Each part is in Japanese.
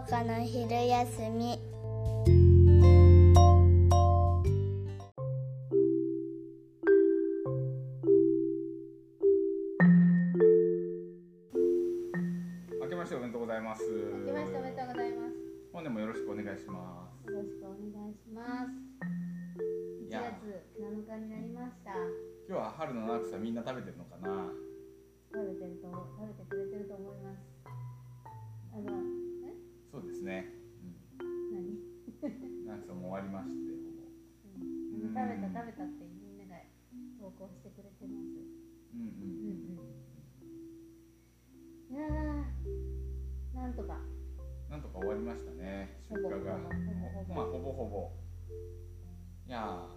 和かな昼休み明けましておめでとうございます明けましておめでとうございます。本年もよろしくお願いしますよろしくお願いします。1いや月7日になりました。今日は春の七草みんな食べてるのかな？食べてると食べてくれてると思います。食べた食べたってみんなが投稿してくれてます。うんううんん。うん。いやーなんとか。なんとか終わりましたね出荷が。ほぼほぼまあほぼほぼ。いや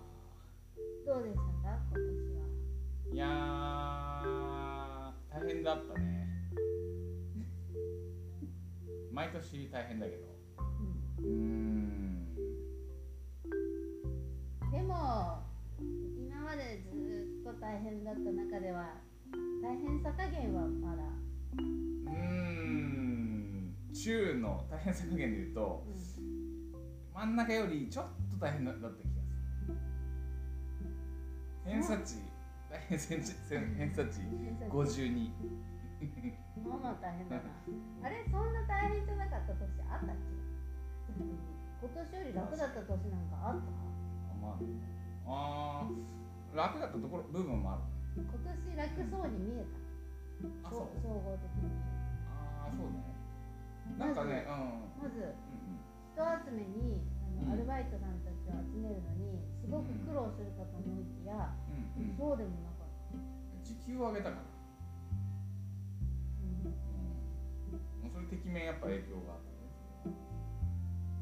どうでしたか今年は？ーいやー大変だったね。毎年大変だけど。うん。うーん今までずっと大変だった中では大変さ加減はまだ、うーん中の大変さ加減で言うとう真ん中よりちょっと大変だった気がする。偏差値。大変偏差値偏差値。ん、52まあまあ大変だな。あれ？そんな大変じゃなかった年あったっけ？今年より楽だった年なんかあった？あまああー楽だったところ部分もある。ね今年楽そうに見えた。あそう。総合的にああそうね。なんかねうん。まずうん人集めにあの、うん。アルバイトさんたちを集めるのにすごく苦労するかと思いきや、そうでもなかった、時給を上げたから。うん。それてきめんやっぱ影響があったね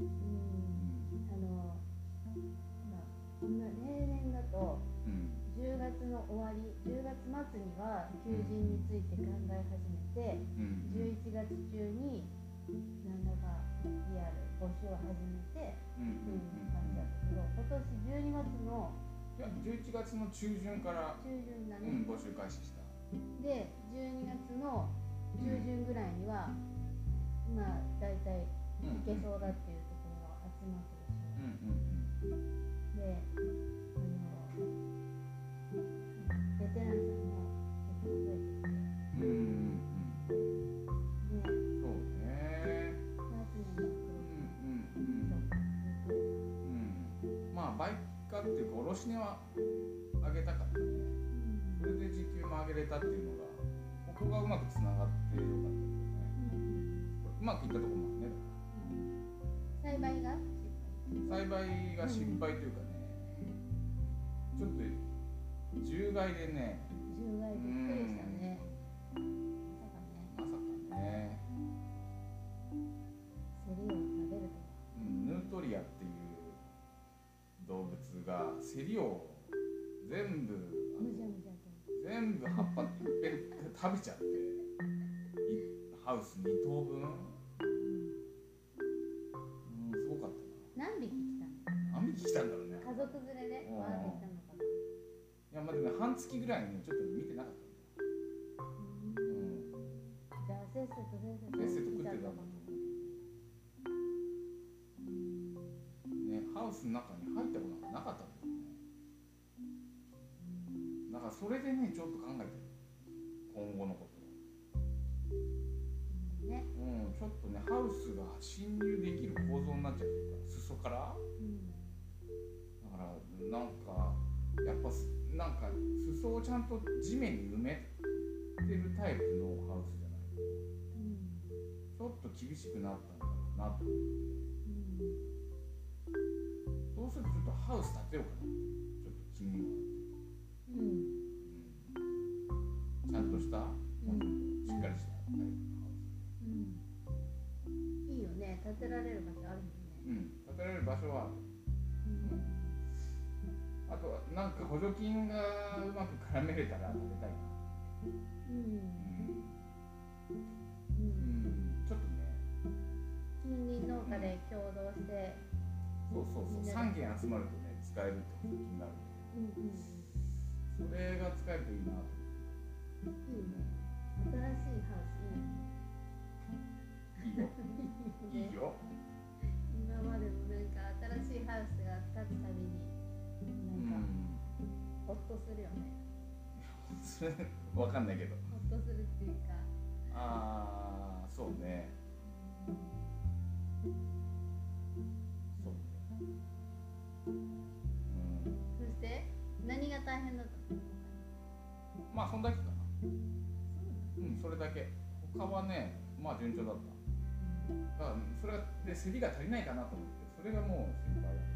うん。あの、まあ、こんな例年だとうん。10月の終わり10月末には求人について考え始めてうん。うん11月中に何らかリアル募集を始めてうんってうんいう感じだったけど今年12月のいや11月の中旬から、中旬だね、うん、募集開始した。で12月の中旬ぐらいにはまあ大体いけそうだっていうところが集まってるし。うんうんうんで、あの、ベテランさんも結構増えてきて、うんうんうん。ね、そうね。夏にもうんうんうんうん。まあ売価っていうか卸値は上げたからね。それで時給も上げれたっていうのがここがうまくつながってよかったけどね。うまくいったところもあるね。栽培が栽培が失敗というかねちょっと獣害でね獣害びっくりしたね。まさかね、まさかね、セリを食べるとは。うん、ヌートリアっていう動物がセリを全部。全部葉っぱいっぺん食べちゃっていハウス2棟分、あでもね半月ぐらいねちょっと見てなかったん。だよ、うん、じゃあせっせとせっせと食ってた来のかなねハウスの中に入ったことなん。かなかったん。だよねだからそれでねちょっと考えてる今後のことをね、うん。ちょっとねハウスが侵入できる構造になっちゃってるから裾からうん。だからなん。かやっぱなん。か裾をちゃん。と地面に埋めてるタイプのハウスじゃないとうん。ちょっと厳しくなったん。だろうなと思ってそうするとちょっとハウス建てようかなちょっと気にはうん。うん。うん。ちゃん。とした、うん。しっかりしたタイプのハウうん。いいよね建てられる場所あるもん、ねうん、建てられる場所はあるあとはなんか補助金がうまく絡めれたら建てたいな。うん。ううん。ん、うん、ちょっとね。近隣農家で共同してそうそうそうみん。なで3件集まるとね使えるって補助金があるうん。うん。それが使えるといいなといいね新しいハウスいいねいいよいいよ今までもなん。か新しいハウスが建つたびにほっとするよね、それわかんないけど。ほっとするっていうか。ああそうね。そうね。うん。そして何が大変だったの？まあそんだけかな。うんそれだけ。他はねまあ順調だった。だからそれがで競りが足りないかなと思って。それがもう心配だった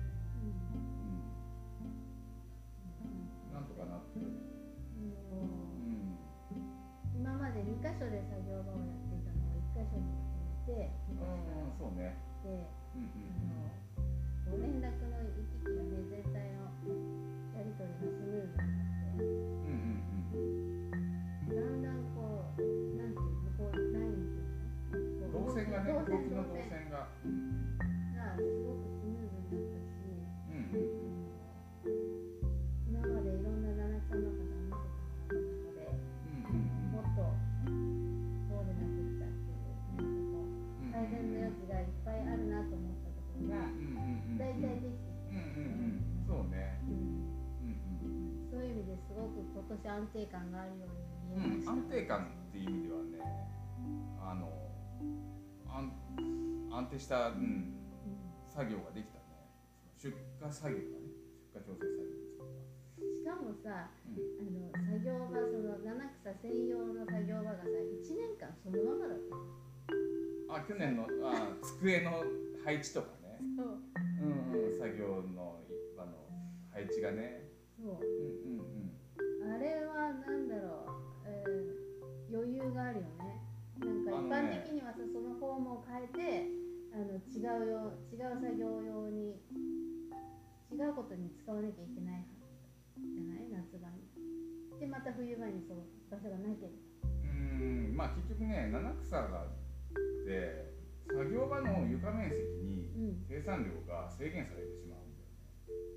なんとかなって。うん。今まで2箇所で作業場をやっていたのを1箇所にまとめて。うんそうね。でうんあ安定感があるよううんうんに見えました。安定感っていう意味ではねあの安安定した、うん、うん作業ができたね。出荷作業がね。出荷調整作業しかもさうん。あの作業場その七草専用の作業場がさ1年間そのままだったの。あ去年のあ机の配置とかね。そう。うんうん作業のあの配置がね。そう。うんうんうんあれはなんだろう、えー余裕があるよね。なんか一般的にはさそのフォームを変えてあの違うよ違う作業用に違うことに使わなきゃいけないじゃない？夏場に。でまた冬場にその場所がなければ。うんまあ結局ね七草があって作業場の床面積にうん。生産量が制限されてしまうんだよね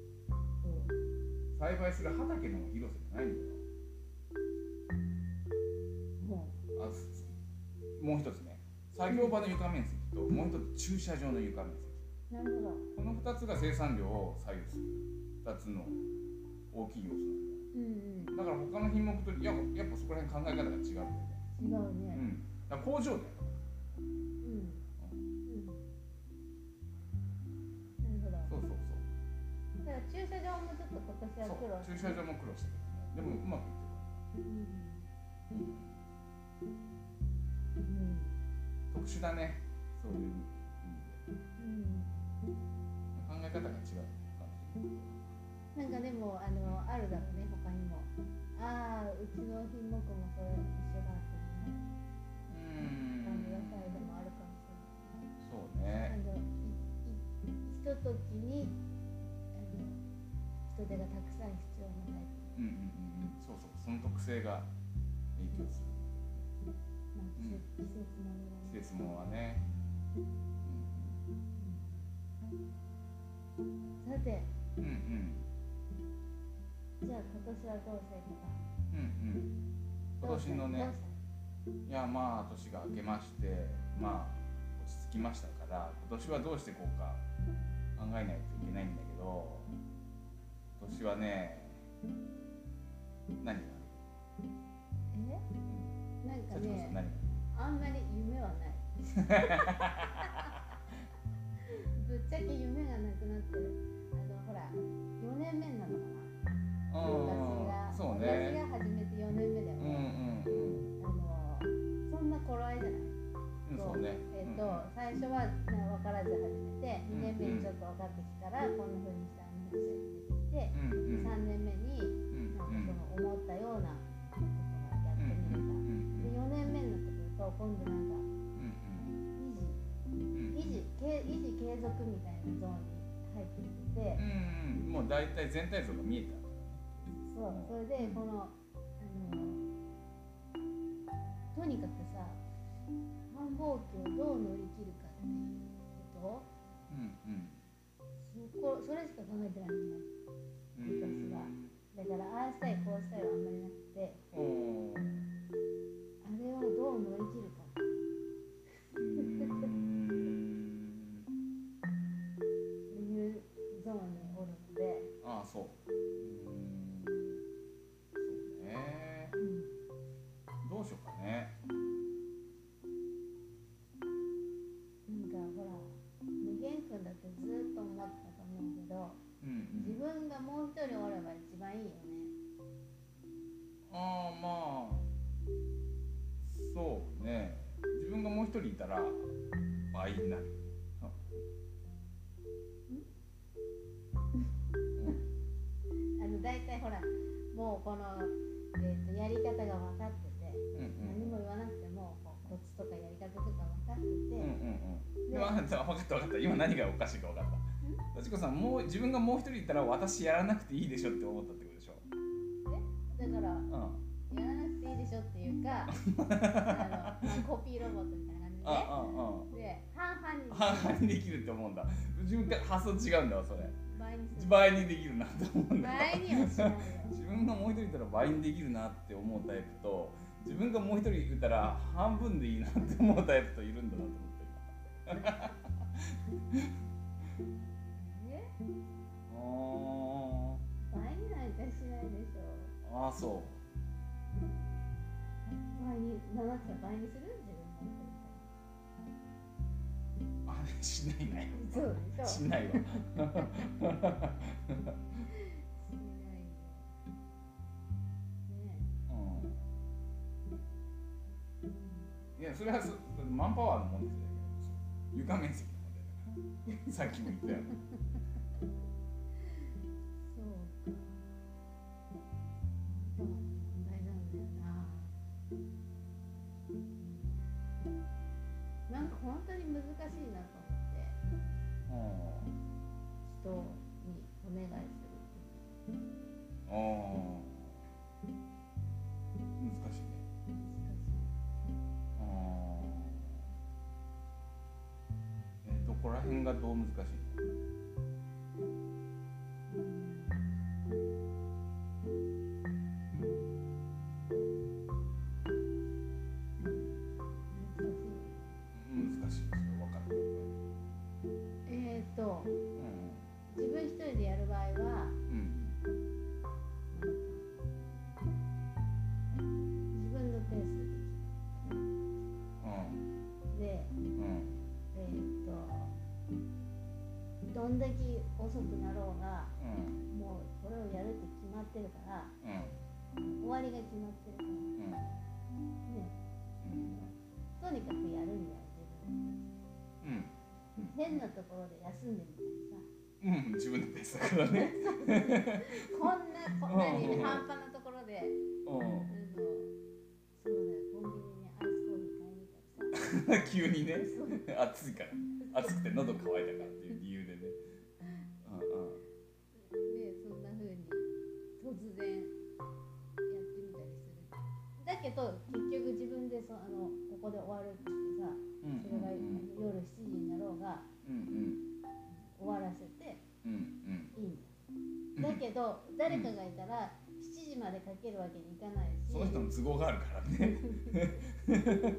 栽培する畑の広さじゃないんだよもあすもう一つね。作業場の床面積ともう一つ駐車場の床面積。うなるほど。この2つが生産量を左右する。2つの大きい要素うんなんだよだから他の品目とややっぱそこら辺考え方が違うんだよね。うん違ううねん。だ工場だよそう駐車場もちょっと今年は苦労駐車場も苦労したけどねでもうまくいってるうんうん特殊だねそういう意味でうん考え方が違うなんかでもあのあるだろうね他にもああうちの品目もそれ一緒だっていうねう感じがサイドもあるかもしれない。あねのいいひとときに人手がたくさん必要なタイうんうんうんうん。そうそう。その特性が影響する。プ、まあ、季節もね。季節ものはね、さてうん、うんうん。じゃあ今年はどうしていくか。うん。うん今年のねいやまあ年が明けましてまあ落ち着きましたから今年はどうしていこうか考えないといけないんだけど今年はね何が？え？なんかねあんまり夢はない。ぶっちゃけ夢がなくなってる。あのほら4年目なのかな。うん私が、そうね私が始めて4年目だようんうんね。うんあのそんな頃合いじゃない？うんそうねえっ、と、最初は、ね、分からず始めて2年目にちょっと分かってきたら、こんな風にしたらいいんですよってうんうん。出てきて、3年目にうんなんかうんその思ったようなことがやってみれた。で4年目になってくると今度なんか維持維持継維持継続みたいなゾーンに入ってきてて、うんうん。もう大体全体像が見えた。そうそれでこのあのとにかくさ繁忙期をどう乗り切るかっていうこうんうん。とそこそれしか考えてないんだだからああしたいこうしたいはあんまりなくて。あれをどう乗り切る倍になる。あの大体ほらもうこの、えー、とやり方が分かってて、うんうん何も言わなくてもコツとかやり方とか分かってて、うんうんうん。でも分かった分かった分かった。今何がおかしいか分かった。幸子さんもう自分がもう一人いたら私やらなくていいでしょって思ったってことでしょ？だからうん。やらなくていいでしょっていうか あの、まあ、コピーロボットみたいなで半々に半々にできるって思うんだ。自分から発想違うんだわそれ。倍にできるなって思うんだ。倍には自分がもう一人いたら倍にできるなって思うタイプと自分がもう一人いたら半分でいいなって思うタイプといるんだなと思って。え？今倍になんかしないでしょ。あーあーそう。倍に7つ倍にする？しないねそうでしょしないわしないよ。ねうん。いやそれはそマンパワーの問題じゃないけど床面積の問題だからさっきも言ったよ。そうか。そう問題なんだよな。なんか本当に難しいな。と人にお願いするああ難しいね。難しいああえどこら辺がどう難しいの？んだけ遅くなろうがうん。もうこれをやるって決まってるからうん。終わりが決まってるから。うん。ね。とにかくやるんだよ自分うん。変なところで休んでみたりさ。うん。自分のペースだからね。こんなこんなに半端なところで。そうだよ。コンビニにアイスコーヒー買いに行ったりさ。ん 急にね。暑いから。暑くて喉乾いたからってけど結局自分でそあのここで終わるって言ってさうん。それが、夜7時になろうがうん終わらせてうんうん。いいんだよだけど誰かがいたら7時までかけるわけにいかないしその人の都合があるからね。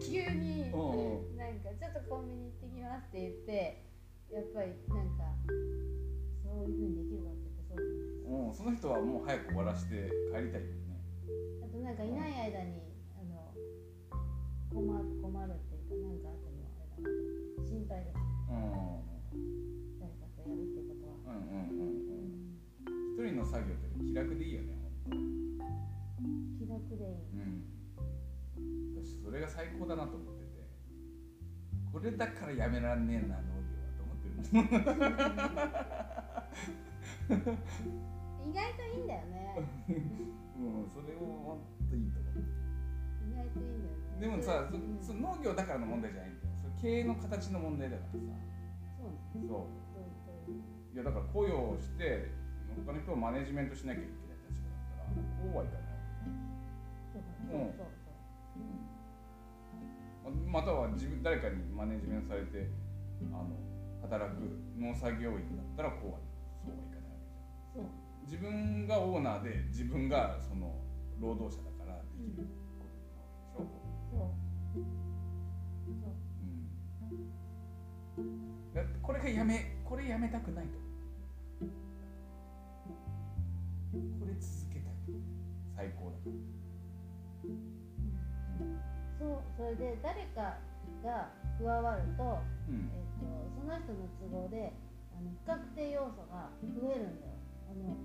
急にうんうん。なんかちょっとコンビニ行ってきますって言ってやっぱりなんかそういう風にできるかってそううんその人はもう早く終わらして帰りたいあとなんかいない間にあの困る困るっていうかなんかあってもあれだ心配だしうん誰かとやるってことは、うん。うんうんうん一人の作業って気楽でいいよね気楽でいいうん。私それが最高だなと思ってて。これだからやめらんねえな農業はと思ってる意外といいんだよね。うん。それを本当いいと思う。意外といいんだよね。でもさそうん。そ農業だからの問題じゃないんだよ。それ経営の形の問題だからさ。そうなんそう。いやだから雇用をして他の人をマネジメントしなきゃいけない立場だったらこうはいかないそううん。そうそうままたは自分誰かにマネジメントされてあの働く農作業員だったらこうはそうはいかないわけじゃん。そう自分がオーナーで自分がその労働者だからできることなわけでしょ、そう。そう。うん、だこれがやめこれやめたくないと。これ続けたい最高だから。そうそれで誰かが加わると,、うん。えっとその人の都合であの不確定要素が増えるんだよ。あの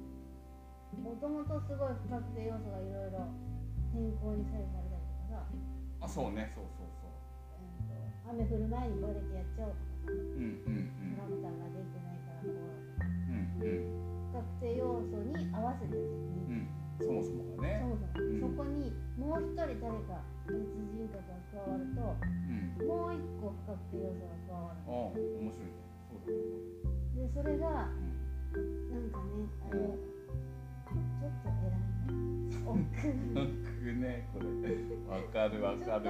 もともとすごい不確定要素がいろいろ天候に左右されたりとかさあそうね。そうそうそう。雨降る前にこれだけやっちゃおうとかさうんうんトラクターが出てないからこうとかうんうん。不確定要素に合わせてるうん。そもそもがね。そもそも、うん。そこにもう一人誰か別人格が加わるとうん。もう一個不確定要素が加わるああ面白いね。そうだでそれがうん。なんかねあれちょっと偉いね。億劫ねこれ。わかるわかる。わかる。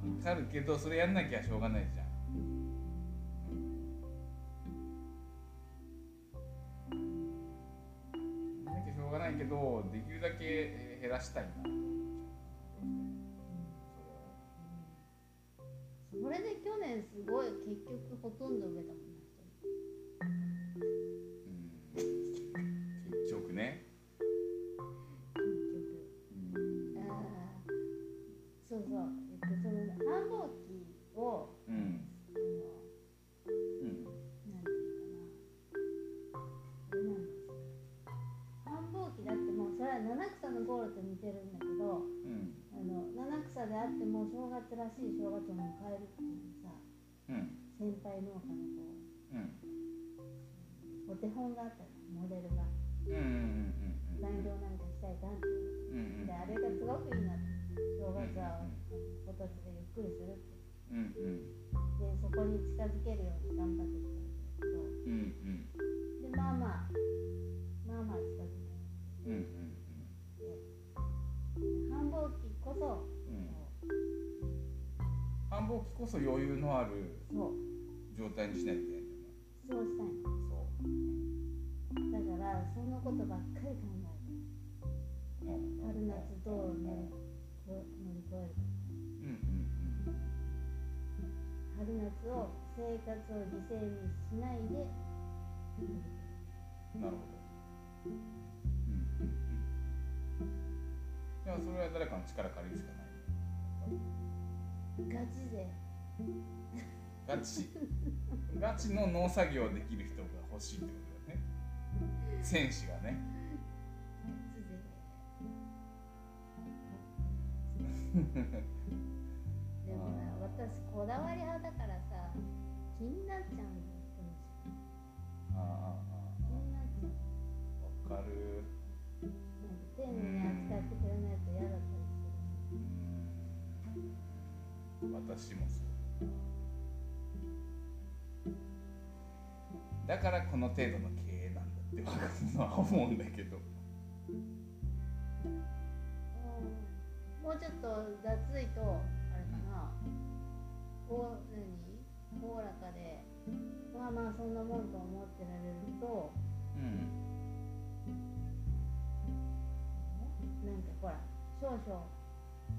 わかるけどそれやんなきゃしょうがないじゃん。やんなきゃしょうがないけどできるだけえー減らしたいな。それで去年すごい結局ほとんど植えたもんな一をうん。あのうん。なんていうかな。これな。んですよ繁忙期だってもうそれは七草のゴールと似てるんだけどうん。あの七草であっても正月らしい正月を迎えるっていうさうん。先輩農家のこうお手本があったのモデルが。うんうんうん残業なんかしたいかんってう。んうんであれがすごくいいなって。正月は今年でゆっくりするってうんうん。でそこに近づけるように頑張ってきたんだうんうんでまあまあまあまあ近づいてうんうん繁忙期こそ、うん繁忙期こそ余裕のあるそう状態にしないといけないそうしたいそうだからそのことばっかり考えてうん春夏どうねこうを生活を犠牲にしないで。なるほど。うんうんうん。でもそれは誰かの力借りるしかない。ガチ勢。ガチ。ガチの農作業できる人が欲しいってことだよね。戦士がね。ガチ勢。でもな私こだわり派だからさ気になっちゃうん。だよ人の仕事ああ気になっちゃうわかるなん。か丁寧に扱ってくれないと嫌だったりするうん。私もそうだからこの程度の経営なん。だって若者は思うん。だけどもうちょっと雑いとあれかなうん。お何おおらかでまあまあそんなもんと思ってられるとうん。なんかほら少々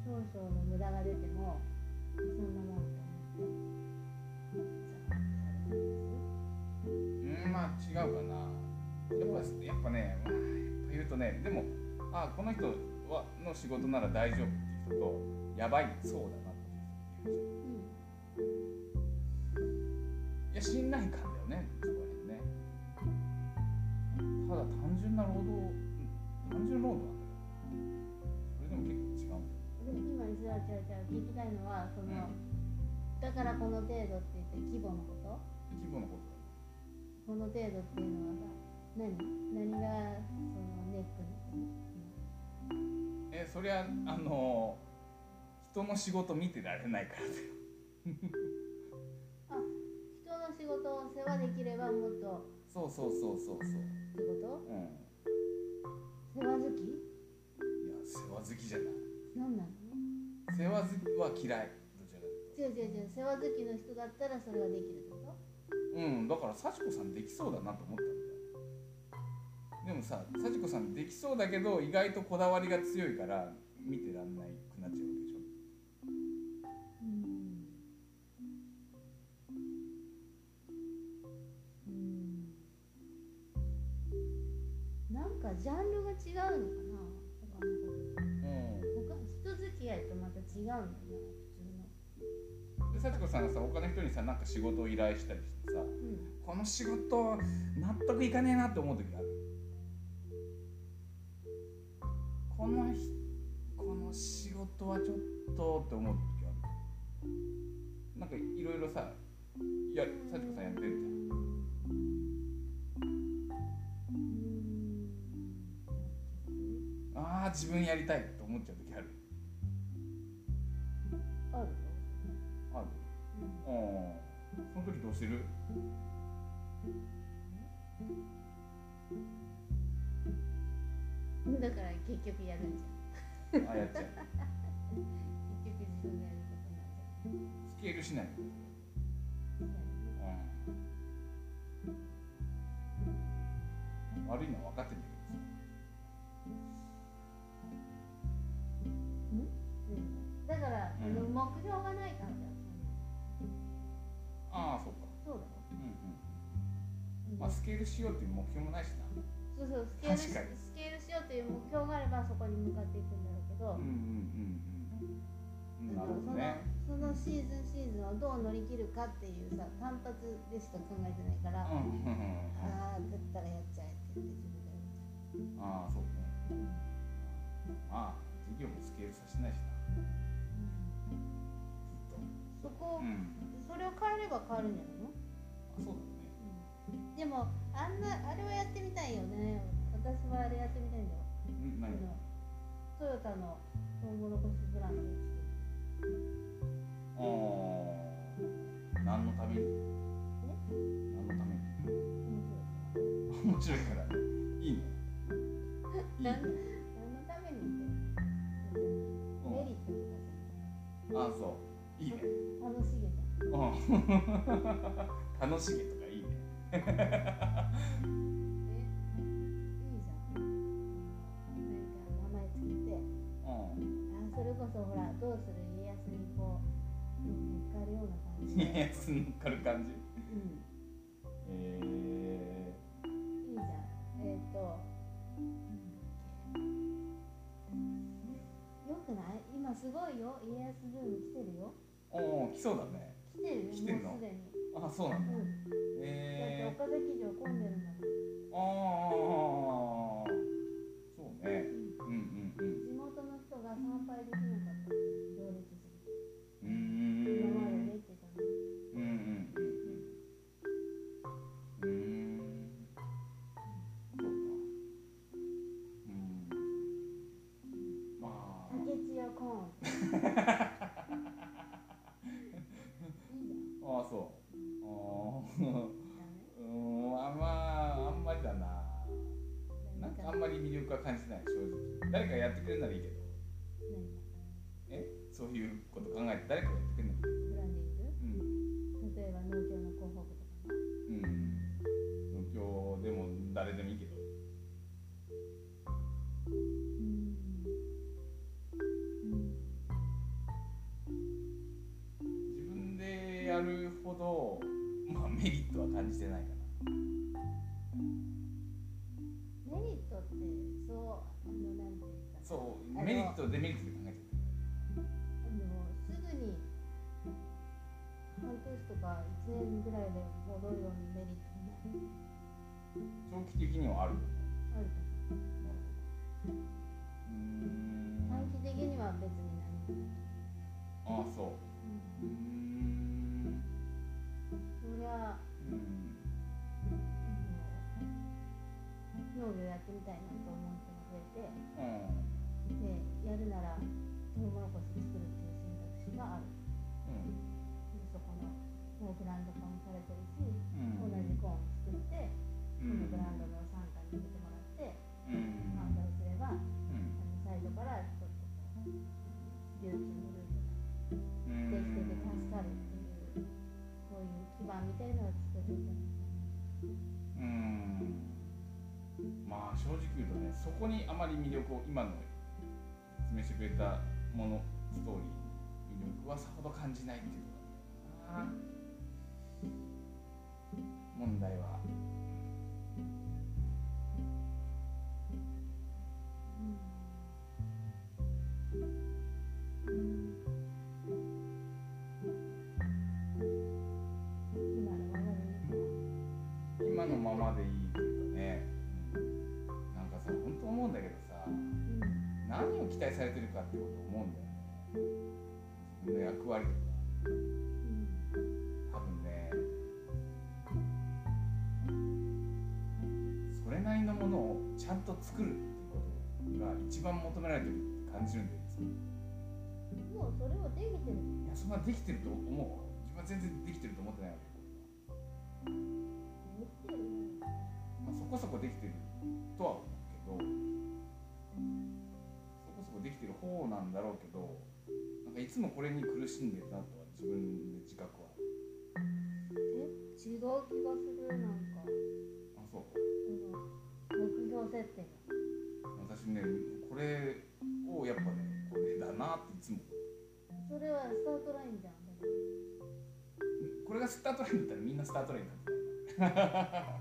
少々の無駄が出てもそんなもんと思って。うんまあ違うかな。やっぱやっぱね、まあ、言うとねでもあこの人はの仕事なら大丈夫っていう人とやばいそうだなっていう人いるじゃんいや信頼感だよねそこら辺ね。ただ単純な労働単純労働なんだけどそれでも結構違うんだよ。で今じゃあじゃあじゃあ聞きたいのはその、だからこの程度って言って規模のこと？規模のことこの程度っていうのはさ何？何がそのネックえそりゃあの人の仕事見てられないからだよの仕事を世話できればもっと。そうそうそうそうそう。ってこうん。と世話好き？いや世話好きじゃない。何なの世話好きは嫌い。どちらか違う違う違う世話好きの人だったらそれができるってこと？とうんだから幸子さんできそうだなと思ったんだよでもさ幸子さんできそうだけど意外とこだわりが強いから見てらんないくなっちゃうかジャンルが違うのかな。他のこととうん。他人付き合いとまた違うんだよね普通の。で幸子さんがさ他の人にさなんか仕事を依頼したりしてさうん。この仕事納得いかねえなって思う時ある？っちゃうスケールしない。うん。悪いのは分かってんだけどさ。うん。だから、うん。目標がないからだよああそうか。そうだよ、うんうん。まあスケールしようっていう目標もないしな。そうそうスケールしスケールしようという目標があればそこに向かっていくんだろうけど、うんうんうんうん。なるほどねそのシーズンシーズンをどう乗り切るかっていうさ単発でしか考えてないから、うんうんうんうん。ああだったらやっちゃえって言って自分でやる。じああそうね。まあ事業もスケールさせてないしな。ずっとそこそれを変えれば変わるんじゃないの、あそうだね。でもあんなあれはやってみたいよね。私はあれやってみたいんだよ。うん何あのトヨタのトウモロコシブランドを作るあー何のために？何のために？面白いから。ねいいねいい？何？のために？ってうん。メリットとかああそう。いいね。さ楽しげじゃんうん。楽しげとかいいね。それこそほらどうする？乗っかるような感じいで、やつ乗っかる感じうん、えいいじゃん。えっ、とよくない今すごいよ家康ブーム来てるよー、おお来そうだね来てるよ来てん。のもうすでにあそうなん。だうん。だってえ岡崎城混ん。でるん。だもん。ー、ああってみたいなと思う人が増えうん。てでやるならトウモロコシ作るっていう選択肢がある。うんでそこのもうブランド化もされてるし、うん。同じコーンを作って、うん。このブランドの傘下に入れてもらってうん。販売すれば、あうん。のサイドからちょっとこう流通のルートがうんできてて助かるっていうそういう基盤みたいなのを作るんじゃないかうんまあ正直言うとねそこにあまり魅力を今の説明してくれたものストーリー魅力はさほど感じないっていうところだな問題は期待されてるかってことを思うんだよね。自分の役割とか。多分ねそれなりのものをちゃんと作るっていうことが一番求められてるって感じるんだよももうそれはできてる。いやそんなできてると思う自分は全然できてると思ってないわけ。できてるまあ、そこそこできてるとは思うけど。そこできてる方なんだろうけどなんかいつもこれに苦しんでるなとは自分で自覚は。え違う気がするなんか。あそう。その目標設定が。私ねこれをやっぱねこれだなっていつも。それはスタートラインじゃんこれがスタートラインだったらみんなスタートラインなんだ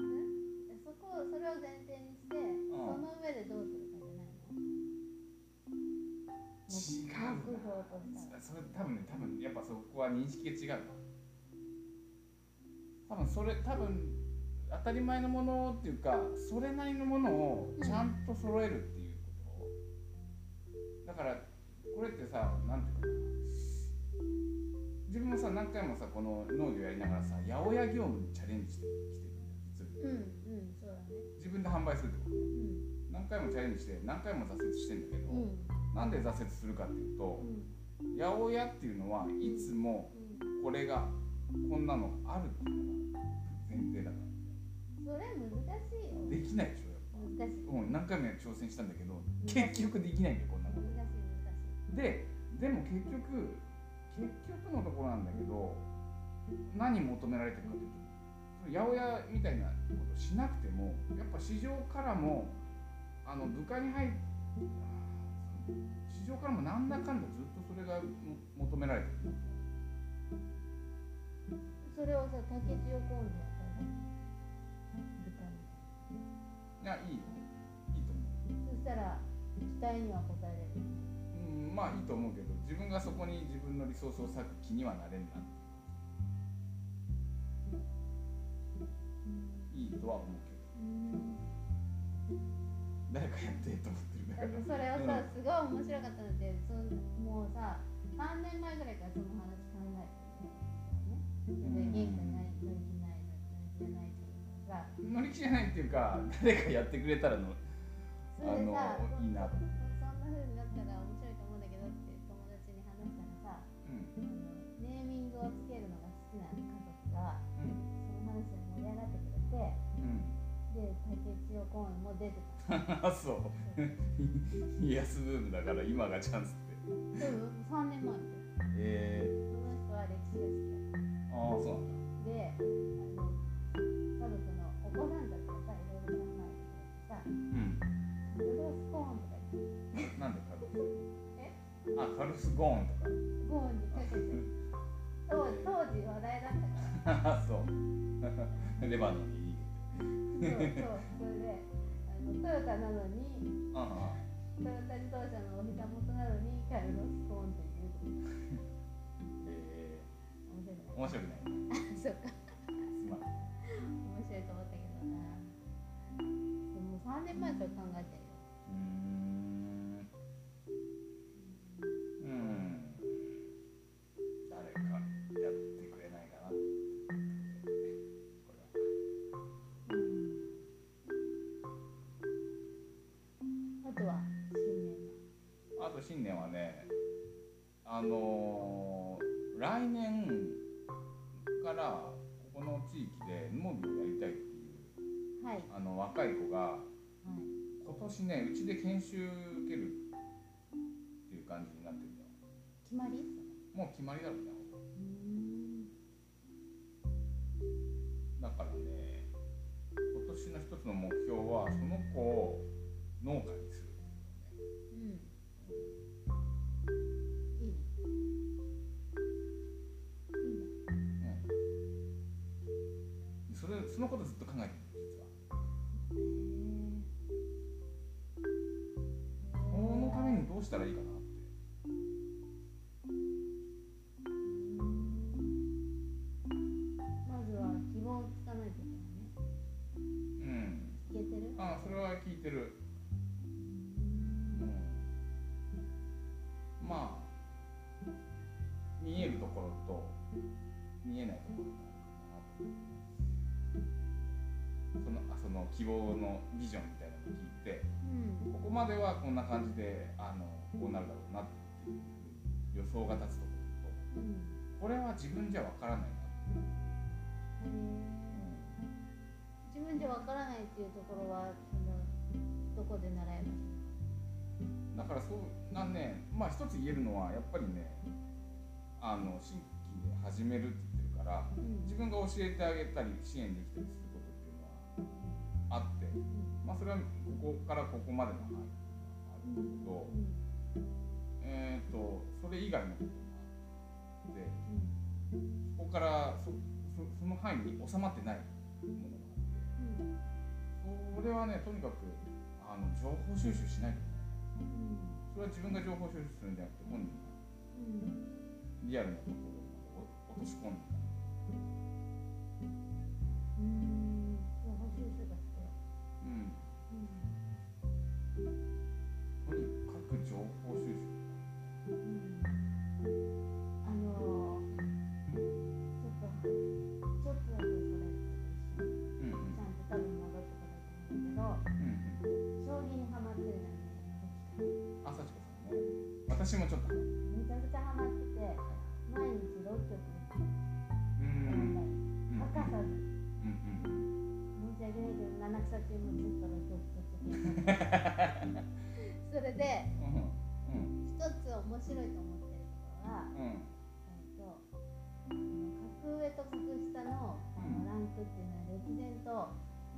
え？そこそれを前提にして、その上でどうする？違う。それ多分ね多分やっぱそこは認識が違うな多分それ多分当たり前のものっていうかそれなりのものをちゃんと揃えるっていうこと。だからこれってさなんていうかな。自分もさ何回もさこの農業やりながらさ八百屋業務にチャレンジしてきてるんだよ実は。うんうんそうだね。自分で販売するってこと。うん。何回もチャレンジして何回も挫折してんだけど、うんなんで挫折するかっていうとうん。八百屋っていうのはいつもこれがこんなのあるっていうのが前提だから。それ難しいよ。できないでしょやっ難しい。ぱ、うん、何回も挑戦したんだけど結局できないんだよこんなこ難しい難しい。とででも結局結局のところなんだけど何求められてるかというと八百屋みたいなことしなくてもやっぱ市場からもあの部下に入っ市場からもなんだかんだずっとそれが求められてるそれをさ竹千代コンでやったらいいいよいいと思うそしたら期待には応えれるうんまあいいと思うけど自分がそこに自分のリソースを割く気にはなれんなっていいとは思うけど誰かやってと思ってそれをさすごい面白かったのでそのもうさ3年前ぐらいからその話考えてるねで元気がない乗り気ない乗り気がないっていうのがさ乗り気じゃないっていうか誰かやってくれたらのあのいいなとそそんな風になったら面白いと思うんだけどって友達に話したらさうん。ネーミングをつけるのが好きな家族がうん。その話で盛り上がってくれてうん。で竹千代公園も出てたあそう。家康ブームだから今がチャンスって。でも3年前。でえその人は歴史が好きだー、ああそうなんだ。であの家族のお子さんたちがさいろいろ考えてさうん「それをスコーン」とか言ってなんでカルスえ？あカルスゴーンとか。ゴーンにかけて。当当時話題だったから。あ そう。レバノンにそうそう。それでトヨタなのにトヨタ自動車のお膝元なのにカルロスコーンって言うとえ面白くない。ー、面白くないあそうか。すまん。面白いと思ったけどな。でも3年前から考えてるうちで研修受けるっていう感じになってるんだよ。決まり？もう決まりだろうねうんだからね今年の一つの目標はその子を農家にするそれそのことずっと考えてる希望のビジョンみたいなのを聞いてうん。ここまではこんな感じであのこうなるだろうなっていう予想が立つところとうん。これは自分じゃわからないなう、へー自分じゃわからないっていうところはそのどこで習いましだからそうなんねまあ一つ言えるのはやっぱりねあの新規で始めるって言ってるから自分が教えてあげたり支援できたりするまあそれはここからここまでの範囲があるんだけどえっ、とそれ以外のことがあってそこからそそその範囲に収まってないものがあってそれはねとにかくあの情報収集しないと。ねそれは自分が情報収集するんじゃなくて本人がリアルなところまで落とし込んでつ面白いと思ってるところはうん。えっと格上と格下のあのランクっていうのは歴然と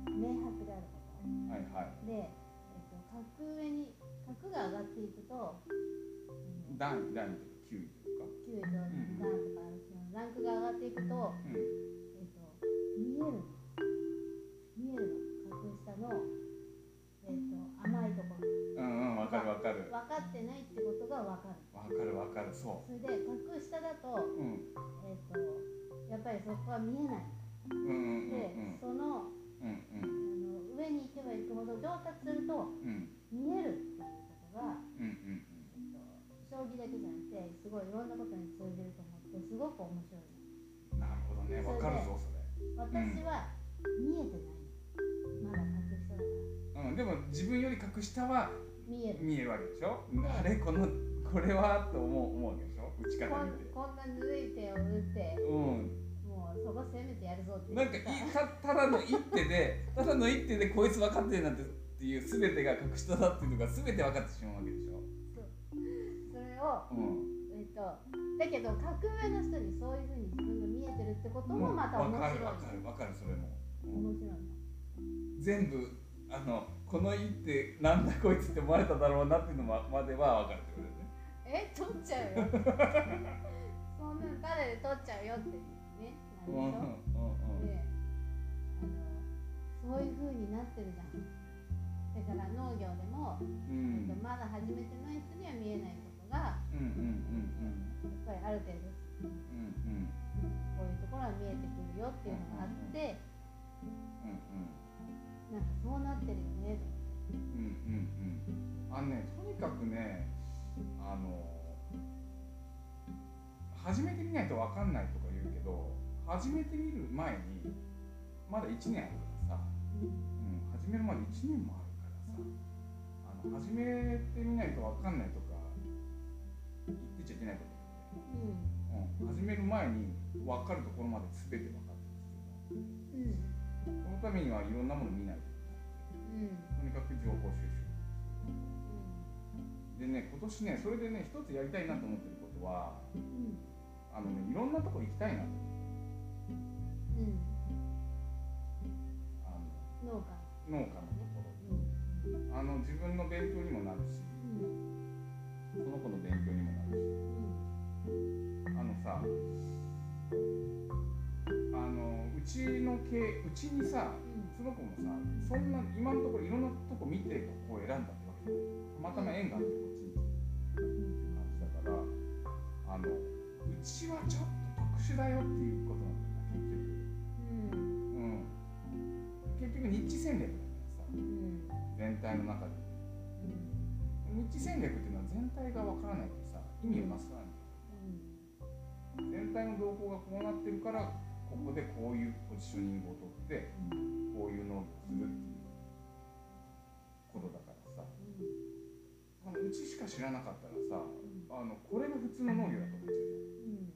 明白であること。はいはい。で、えっと、格上に格が上がっていくと、うん、段位段位というか9位とか。9位と段とかあるそのランクが上がっていくと、うん。えっと、見える。の見えるの格下の、わかるわかる。分かってないってことが分かる。わかるわかるそそれで格下だと,、ううん。えっとやっぱりそこは見えない。うんうんうんで、そのうんうん。あの上に行けば行くほど上達するとうん。見えるっていうことが、うんうんえっと、将棋だけじゃなくてすごいいろんなことに通じると思ってすごく面白い。うんなるほどね。わかるぞそれ。の私は見えてない。のまだ格下だからうん、でも自分より格下は見える。見えるわけでしょ、あれこのこれはと思う思うわけでしょ？打ちこん方見て。こんなぬるい手を打ってうん。もうそこ攻めてやるぞってなんかいたただの一手で ただの一手でこいつ分かってるなんてっていう全てが格下だっていうのが全て分かってしまうわけでしょ？それをうん。えっとだけど格上の人にそういうふうに自分が見えてるってこともまた面分白い。かる分かる分かるそれも、うん。面白い。の全部あのこの一手なんだこいつって思われただろうなっていうのままでは分かるってことだよね。え取っちゃうよ。そんなのただで取っちゃうよってねなうんるうんうん。あのそういう風になってるじゃん。だから農業でも、うんえっとまだ始めてない人には見えないことがうんうんうん。やっぱりある程度うんうん。こういうところは見えてくるよっていうのがあってうんうんなんかそうなってるよね。うんうんうん。あのねとにかくねあの始めてみないと分かんないとか言うけど始めてみる前にまだ1年あるからさ、うん、始めるまで1年もあるからさ。あの始めてみないと分かんないとか言ってちゃいけないことうん。うん、始める前に分かるところまで全て分かってる必要があるうんそのためにはいろんなもの見ない。とうん。とにかく情報収集。でね今年ねそれでね一つやりたいなと思ってることはうん。あのねいろんなとこ行きたいなと。うん。あ農家。の農家のところ。うん。あの自分の勉強にもなるしうん。その子の勉強にもなるし。あのさあのうちの系うちにさその子もさそんな今のところいろんなとこ見てここを選んだってわけたまたま縁があってこっちに来てうん感じだからあのうちはちょっと特殊だよっていうことなんだよな結局、うん、結局ニッチ戦略だからさうん。全体の中で。ニッチ戦略っていうのは全体がわからないとさ意味をなさないんだよ全体の動向がこうなってるからここでこういうポジショニングを取ってこういう農業をするっていうことだからさ。あのうちしか知らなかったらさあのこれが普通の農業だと思っちゃううん。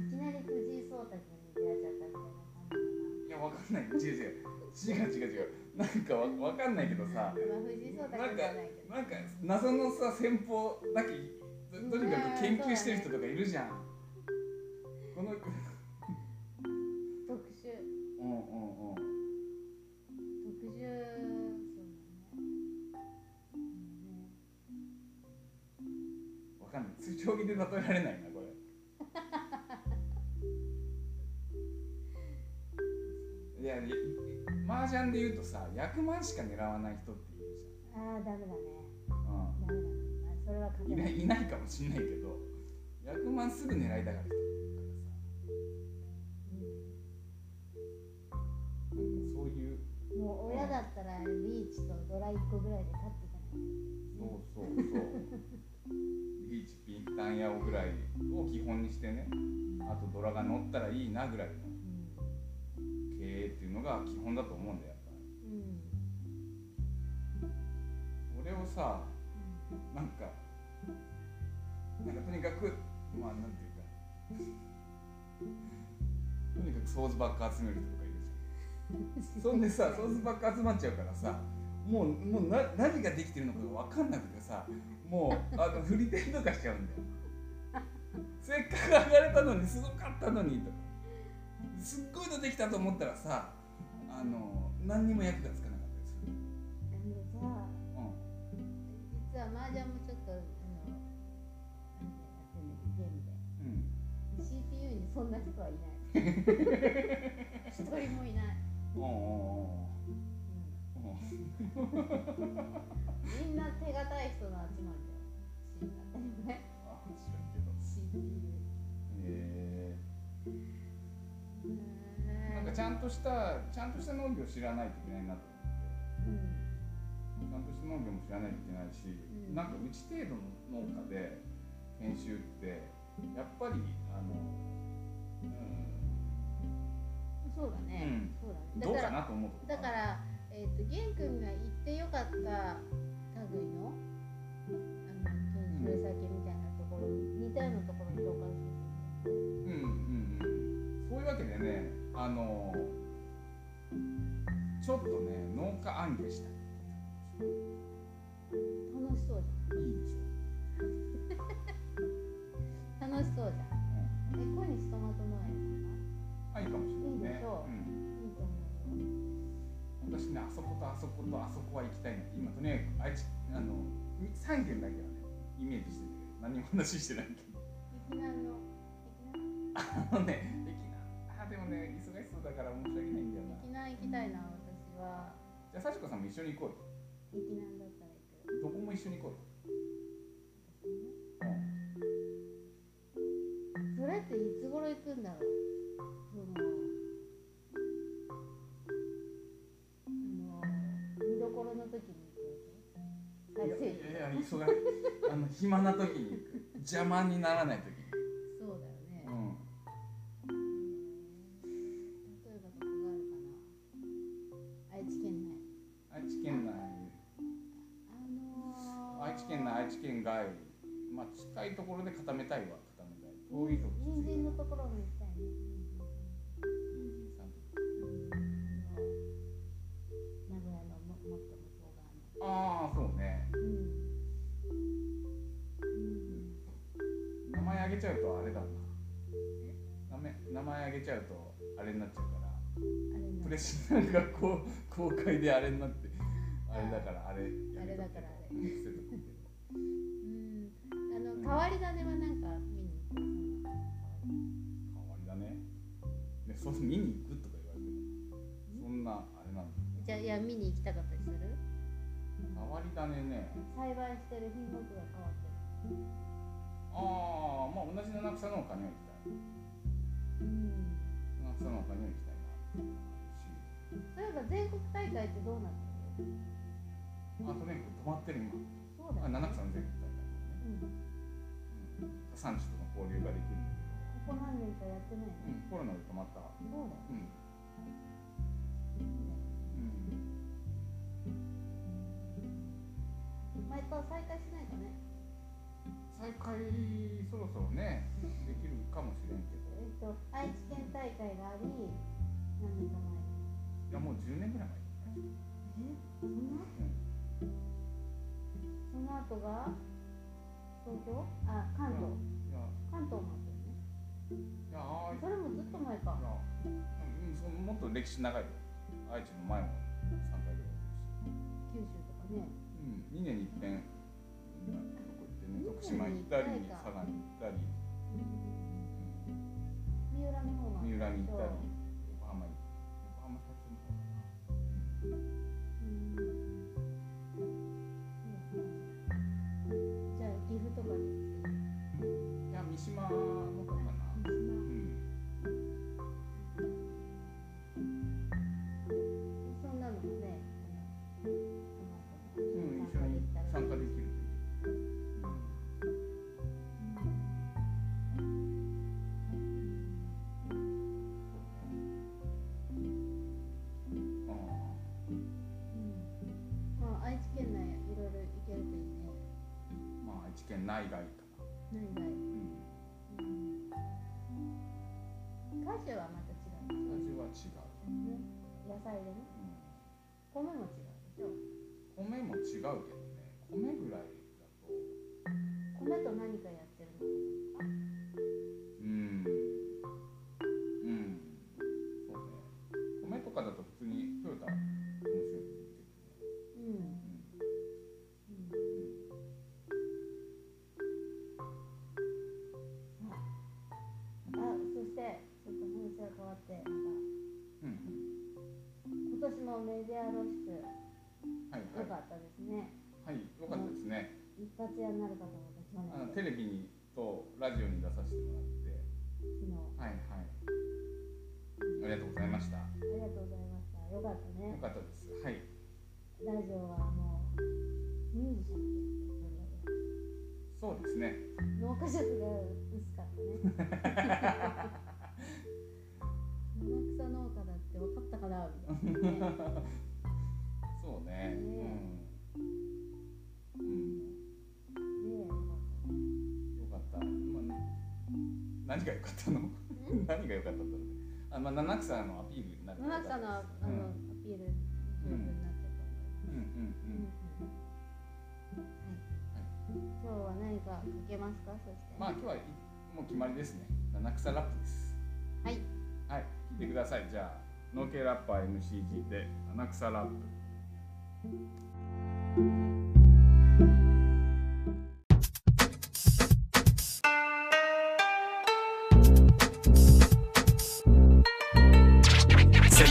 いきなり藤井聡太君に出会っちゃったみたいな感じじゃんいやわかんない。違う違う違う。違う違うなんかわわかんないけどさ。かな、まあ、藤井聡太君じゃないけど。なんか謎のさ戦法だけととにかく研究してる人とかいるじゃん、このかんない通常儀で例えられないなこれ。いやい麻雀で言うとさ役満しか狙わない人っているじああダメだね。ゃん、ダメだね。あそれは勝てないいいないかもしんないけど役満すぐ狙いたがる人からさ。そういう。うんもう親だったらリーチとドラ1個ぐらいで勝っていかないそうそうそうリーチピンタンヤオぐらいを基本にしてねあとドラが乗ったらいいなぐらいのうん。経営っていうのが基本だと思うんだよやっぱうん。俺をさなんかなんかとにかくまあなんていうかとにかくソースばっか集める人とかいるじゃん。そんでさソースばっか集まっちゃうからさもうもうな何ができてるのかが分かんなくてさもうあの振り点とかしちゃうんだよ。せっかく上がれたのにすごかったのにとか。すっごいのできたと思ったらさあの何にも役がつかなかったりする、あのさう実は麻雀もちょっとあのやってんだけどゲームで。ん。うん CPU にそんな人はいない。一人もいない、おうおうおううん、みんな手堅い人の集まりだよらんけど CPU えうー、なんかちゃんとしたちゃんとした農業知らないといけないなと思って。うんちゃんとした農業も知らないといけないし、うん。なんかうち程度の農家で研修ってやっぱりあのそうだね、そううん、だねだからどうかなと思うとこだから、えー、と玄君が行ってよかった類のあの研修先みたいなところに似たようなところに紹介してうんうんうんそういう。わけでねあのちょっとね農家暗記したい楽しそうじいいでしゃん楽しそうじゃん。ょ、うん。え小西トマト農園あいいかもしれないね。いいでしょう。うんあそことあそことあそこは行きたいの。今とにかく愛知あの3軒だけはねイメージしてて何も話してないけど。駅南のねあでもね忙しそうだから申し訳ないんだよな。駅南行きたいな私は。じゃあ幸子さんも一緒に行こうよ。駅南だったら行く。どこも一緒に行こうよ、それっていつ頃行くんだろう。そのいやい。やいや忙しい。あの暇な時に邪魔にならない時。にそうだよね、うん。例えばどこがあるかな。愛知県内。愛知県内。あのー、愛知県内愛知県外。まあ近いところで固めたいわ。固めたい。遠いと人参のところもあれなんかこう公開であれになってあれだからあれあれだからあれ。うん。あの変わり種はなんか見に行く？変わりだねねそ見に行くとか言われてもそんなあれなんだじゃあいや見に行きたかったりする？変わり種ね。栽培してる品目が変わってる。ああまあ同じ七草農家には行きたい。うん。七草農家には行きたいなそういえば全国大会ってどうなってる？あとね止まってる今。あそうだよね。七草の全国大会ね、うん。うん、産地との交流ができるんだけどこ何年かやってないのうん、コロナで止まった。そうだようん。うん。また再開しないかね。再開そろそろね。できるかもしれん。けどえっと愛知県大会があり何年か前にいやもう10年ぐらいえそんな？前その後が？東京？あ関東。関東もあったよね。いやあー。それもずっと前か。いやうんそのもっと歴史長いよ。愛知の前も3回ぐらい九州とかね。うん2年に一遍。うんどこ行ってね徳島行ったり佐賀に行ったり、三浦の方が三浦に行ったり県内外メディア露出はいはい良かったですね、はい、よかったですね。一発屋になるかと思った去年テレビにとラジオに出させてもらって、昨日はいはい。ありがとうございました。ありがとうございましたよかったよねかったです。はい。ラジオはもうミュージシャンそうですね。た 農家説が薄かったね って分かったかなみたいなね そうね。ねうん。うん。ねえよかった。まあ、ね、何が良かったの？何が良かったんだろうね。あ、まあ七草のアピールになる七草のあの、うんアピール十分になったと思います、うんうんうん。はい、今日は何かかけますか？そしてまあ今日はいもう決まりですね。七草ラップです。はいはい。聞いてください。じゃあ農系ラッパー MCG で七草ラップ。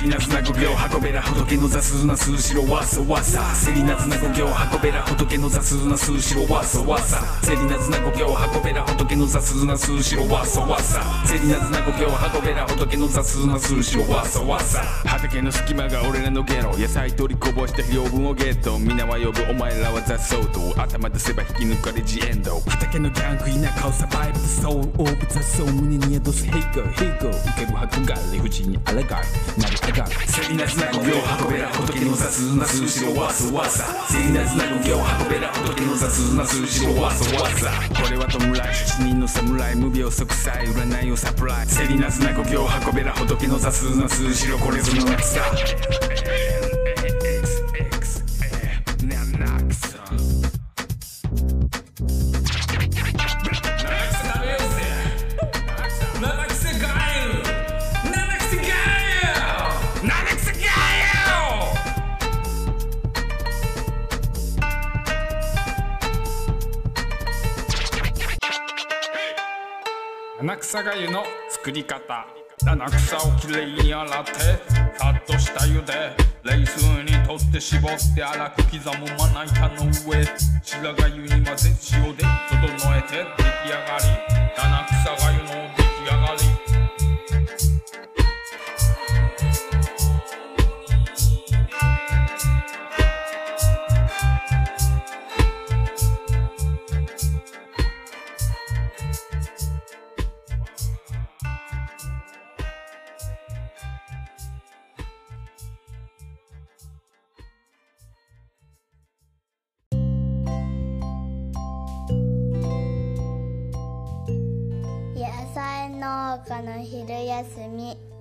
セリナズナゴギョウハコベラ仏の座スズナスズシロワサワサ。セリナズナゴギョウハコベラ仏の座スズナスズシロワサワサ。セリナズナゴギョウハコベラ仏の座スズナスズシロワサワサ。セリナズナゴギョウハコベラ仏の座スズナスズシロワサワサ。畑の隙間が俺らのゲットー。野菜取りこぼして養分をゲット。皆は呼ぶお前らは雑草と。頭出せば引き抜かれジエンド。畑のギャング田舎をサバイブソウルオーブ雑草胸に宿す。ヘイゴーヘイゴー受ける白が理不尽にあらがい。なり上がるセリナズな語行運べら仏の雑な数字ろわすわさ。セリナズな語行運べら仏の雑な数字ろわすわさ。これは弔い七人の侍無病息災占いをサプライセリナズな語行運べら仏の雑な数字ろこれぞの夏だ草がゆの作り方。七草をきれいに洗ってさっとした湯で冷水にとって絞って粗く刻むまな板の上白がゆに混ぜ塩で整えて出来上がり。七草がゆの休み。